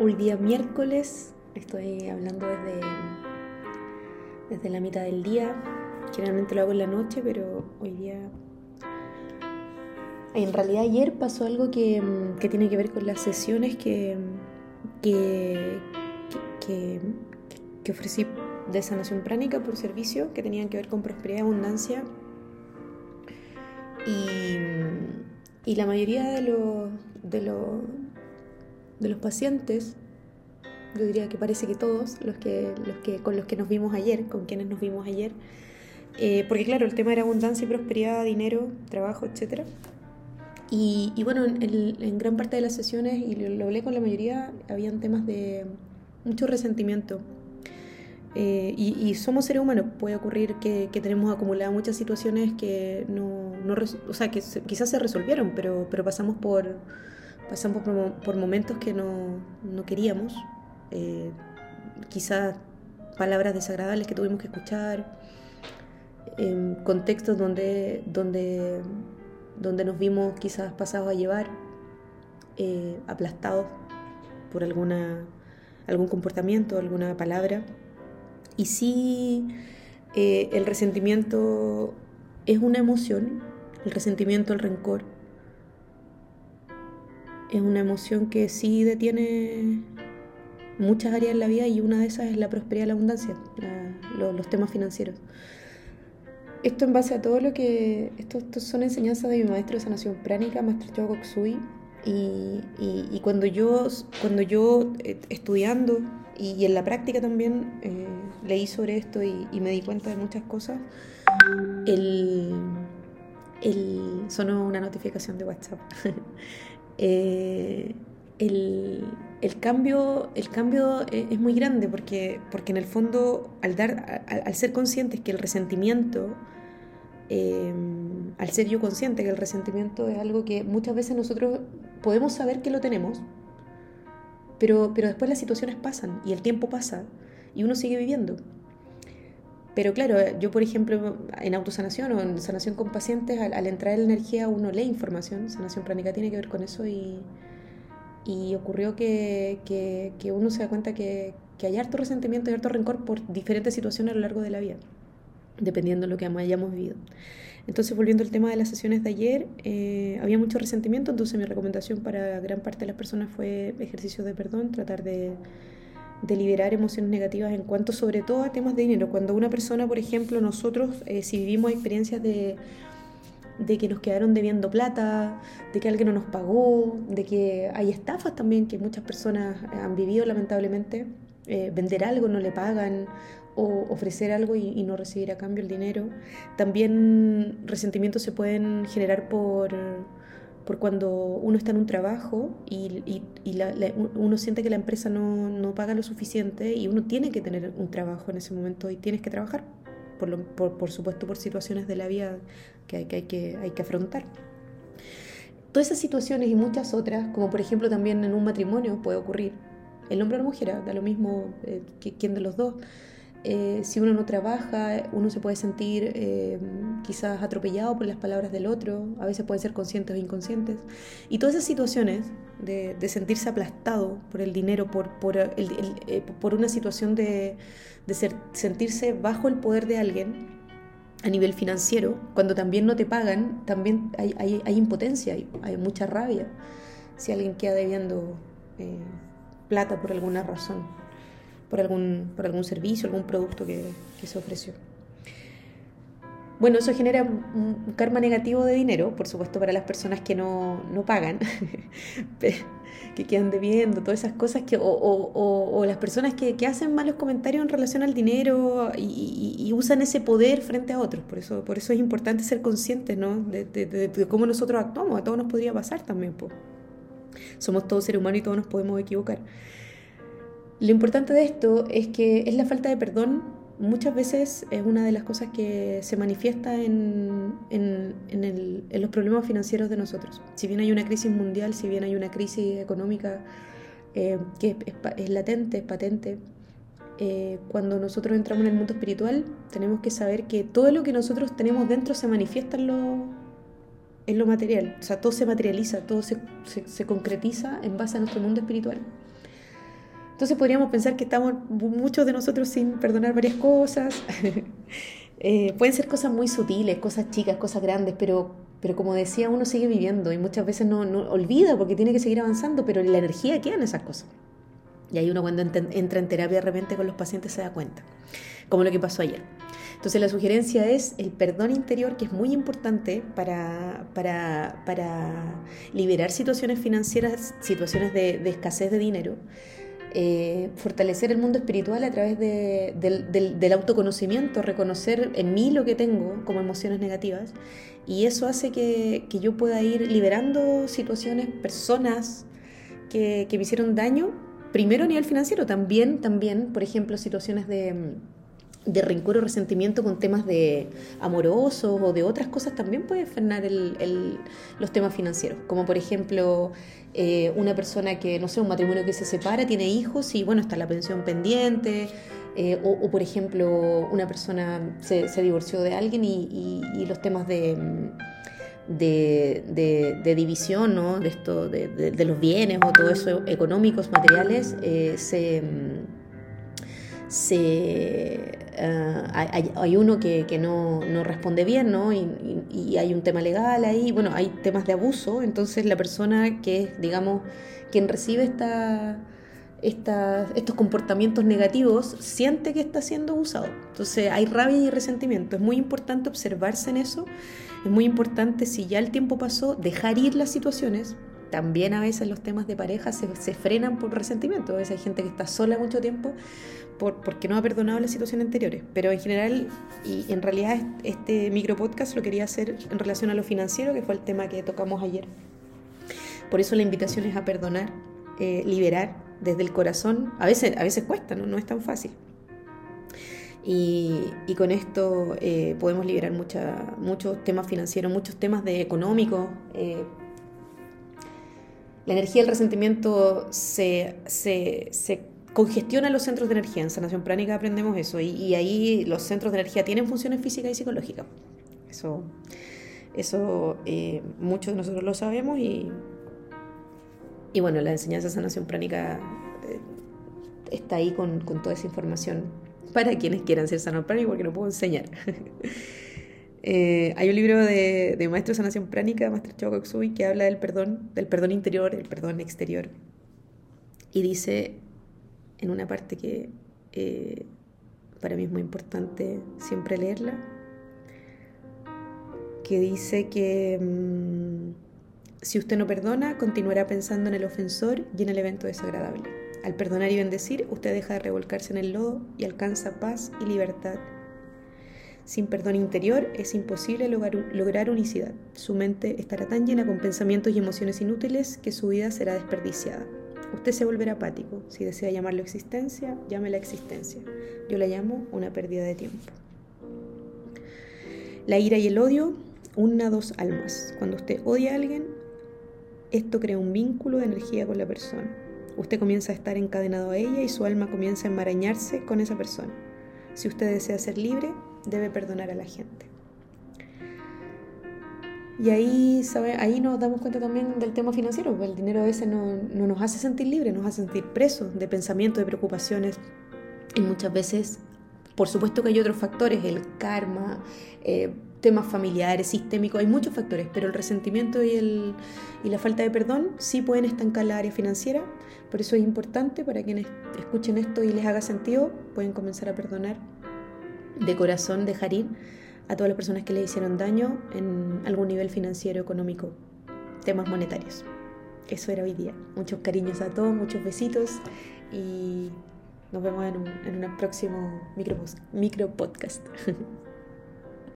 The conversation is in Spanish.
Hoy día miércoles, estoy hablando desde, desde la mitad del día. Generalmente lo hago en la noche, pero hoy día... En realidad ayer pasó algo que, que tiene que ver con las sesiones que, que, que, ofrecí de sanación pránica por servicio, que tenían que ver con prosperidad y abundancia. Y, y la mayoría de los, de, los, de los pacientes, yo diría que parece que todos, los que, los que, con los que nos vimos ayer, con quienes nos vimos ayer, eh, porque claro, el tema era abundancia y prosperidad, dinero, trabajo, etc. Y, y bueno, en, gran parte de las sesiones, y lo, lo hablé con la mayoría, habían temas de mucho resentimiento, eh, y, somos seres humanos, puede ocurrir que, que tenemos acumuladas muchas situaciones que no, no o sea, que se, quizás se resolvieron, pero, pero pasamos por pasamos por, momentos que no, no queríamos, eh, quizás palabras desagradables que tuvimos que escuchar, en contextos donde, donde, donde nos vimos quizás pasados a llevar, eh, aplastados por alguna, algún comportamiento, alguna palabra. Y sí, eh, el resentimiento es una emoción, el resentimiento, el rencor, es una emoción que sí detiene muchas áreas en la vida y una de esas es la prosperidad y la abundancia, los temas financieros. Esto en base a todo lo que... Esto, esto son enseñanzas de mi maestro de sanación pránica, Maestro Chogo Koksui, y, y, cuando yo, cuando yo eh, estudiando y, en la práctica también eh, leí sobre esto y, me di cuenta de muchas cosas, el, el, sonó una notificación de WhatsApp. eh, el, el, cambio, el cambio es muy grande porque, porque en el fondo al, dar, al, al ser conscientes que el resentimiento eh, al ser yo consciente que el resentimiento es algo que muchas veces nosotros podemos saber que lo tenemos, pero, pero después las situaciones pasan y el tiempo pasa y uno sigue viviendo. Pero claro, yo por ejemplo en autosanación o en sanación con pacientes, al, entrar en la energía uno lee información, sanación pránica tiene que ver con eso y, y ocurrió que, que, uno se da cuenta que, que hay harto resentimiento y harto rencor por diferentes situaciones a lo largo de la vida dependiendo de lo que hayamos vivido. Entonces, volviendo al tema de las sesiones de ayer, eh, había mucho resentimiento, entonces mi recomendación para gran parte de las personas fue ejercicios de perdón, tratar de, de, liberar emociones negativas en cuanto sobre todo a temas de dinero. Cuando una persona, por ejemplo, nosotros, eh, si vivimos experiencias de, de que nos quedaron debiendo plata, de que alguien no nos pagó, de que hay estafas también que muchas personas han vivido lamentablemente, eh, vender algo no le pagan o ofrecer algo y, y, no recibir a cambio el dinero. También resentimientos se pueden generar por, por cuando uno está en un trabajo y, uno siente que la empresa no, no, paga lo suficiente y uno tiene que tener un trabajo en ese momento y tienes que trabajar, por, lo, por, por supuesto por situaciones de la vida que hay que, hay que, hay que afrontar. Todas esas situaciones y muchas otras, como por ejemplo también en un matrimonio puede ocurrir, el hombre o la mujer, da lo mismo eh, quién de los dos, eh, si uno no trabaja, uno se puede sentir eh, quizás atropellado por las palabras del otro, a veces pueden ser conscientes o inconscientes. Y todas esas situaciones de, sentirse aplastado por el dinero, por, por, eh, una situación de, sentirse bajo el poder de alguien a nivel financiero, cuando también no te pagan, también hay, impotencia, hay, hay, mucha rabia si alguien queda debiendo plata por alguna razón por algún, por algún servicio, algún producto que, que se ofreció. Bueno, eso genera un karma negativo de dinero, por supuesto, para las personas que no, no pagan, que quedan debiendo, todas esas cosas, que, o, o, o, o las personas que, que, hacen malos comentarios en relación al dinero y, y, y, usan ese poder frente a otros. Por eso, por eso es importante ser conscientes ¿no? de, de, de, de cómo nosotros actuamos. A todos nos podría pasar también. Pues. Somos todos seres humanos y todos nos podemos equivocar. Lo importante de esto es que es la falta de perdón. Muchas veces es una de las cosas que se manifiesta en, en, en, el, en, los problemas financieros de nosotros. Si bien hay una crisis mundial, si bien hay una crisis económica eh, que es, latente, es patente, eh, cuando nosotros entramos en el mundo espiritual, tenemos que saber que todo lo que nosotros tenemos dentro se manifiesta en lo, en lo material. O sea, todo se materializa, todo se, se, se concretiza en base a nuestro mundo espiritual. Entonces podríamos pensar que estamos muchos de nosotros sin perdonar varias cosas. Eh, pueden ser cosas muy sutiles, cosas chicas, cosas grandes, pero, pero como decía, uno sigue viviendo y muchas veces no, no olvida porque tiene que seguir avanzando, pero la energía queda en esas cosas. Y ahí uno cuando entra en terapia de repente con los pacientes se da cuenta, como lo que pasó ayer. Entonces la sugerencia es el perdón interior, que es muy importante para, para, para liberar situaciones financieras, situaciones de, de escasez de dinero. Eh, fortalecer el mundo espiritual a través de, del, autoconocimiento, reconocer en mí lo que tengo como emociones negativas. Y eso hace que, que yo pueda ir liberando situaciones, personas que, que, me hicieron daño, primero a nivel financiero, también, también, por ejemplo, situaciones de de rencor o resentimiento con temas de amorosos o de otras cosas también puede frenar el, los temas financieros. Como por ejemplo, eh, una persona que, no sé, un matrimonio que se separa, tiene hijos y bueno, está la pensión pendiente. Eh, o, por ejemplo, una persona se, divorció de alguien y, los temas de, de, división, ¿no? de, esto, de, los bienes o todo eso económicos, materiales, eh, se se, eh, hay, uno que, no, responde bien, ¿no? Y, hay un tema legal ahí, bueno, hay temas de abuso, entonces la persona que es, digamos, quien recibe esta, estos comportamientos negativos siente que está siendo abusado. Entonces hay rabia y resentimiento. Es muy importante observarse en eso. Es muy importante, si ya el tiempo pasó, dejar ir las situaciones, también a veces los temas de pareja se, frenan por resentimiento. A veces hay gente que está sola mucho tiempo por, porque no ha perdonado las situaciones anteriores. Pero en general, y en realidad este micro podcast lo quería hacer en relación a lo financiero, que fue el tema que tocamos ayer. Por eso la invitación es a perdonar, eh, liberar desde el corazón. A veces, a veces cuesta, no, es tan fácil. Y, con esto eh, podemos liberar muchos temas financieros, muchos temas de económicos, eh, la energía del resentimiento se, se, se, congestiona los centros de energía. En sanación pránica aprendemos eso. Y, ahí los centros de energía tienen funciones físicas y psicológicas. Eso, eso eh, muchos de nosotros lo sabemos. Y, y bueno, la enseñanza de sanación pránica eh, está ahí con, con, toda esa información para quienes quieran ser sanación pránica porque no puedo enseñar. Eh, hay un libro de, de Maestro Sanación Pránica, Maestro Chao que habla del perdón, del perdón interior, el perdón exterior. Y dice en una parte que eh, para mí es muy importante siempre leerla, que dice que mm, si usted no perdona, continuará pensando en el ofensor y en el evento desagradable. Al perdonar y bendecir, usted deja de revolcarse en el lodo y alcanza paz y libertad sin perdón interior es imposible lograr, unicidad. Su mente estará tan llena con pensamientos y emociones inútiles que su vida será desperdiciada. Usted se volverá apático. Si desea llamarlo existencia, la existencia. Yo la llamo una pérdida de tiempo. La ira y el odio, una dos almas. Cuando usted odia a alguien, esto crea un vínculo de energía con la persona. Usted comienza a estar encadenado a ella y su alma comienza a enmarañarse con esa persona. Si usted desea ser libre, debe perdonar a la gente. Y ahí, ¿sabe? ahí nos damos cuenta también del tema financiero, porque el dinero a veces no, no nos hace sentir libres, nos hace sentir presos de pensamientos, de preocupaciones. Y muchas veces, por supuesto que hay otros factores, el karma, eh, temas familiares, sistémicos, hay muchos factores, pero el resentimiento y, el, y la falta de perdón sí pueden estancar la área financiera. Por eso es importante para quienes escuchen esto y les haga sentido, pueden comenzar a perdonar de corazón dejar ir a todas las personas que le hicieron daño en algún nivel financiero, económico, temas monetarios. Eso era hoy día. Muchos cariños a todos, muchos besitos y nos vemos en un, en un próximo micro, micro podcast.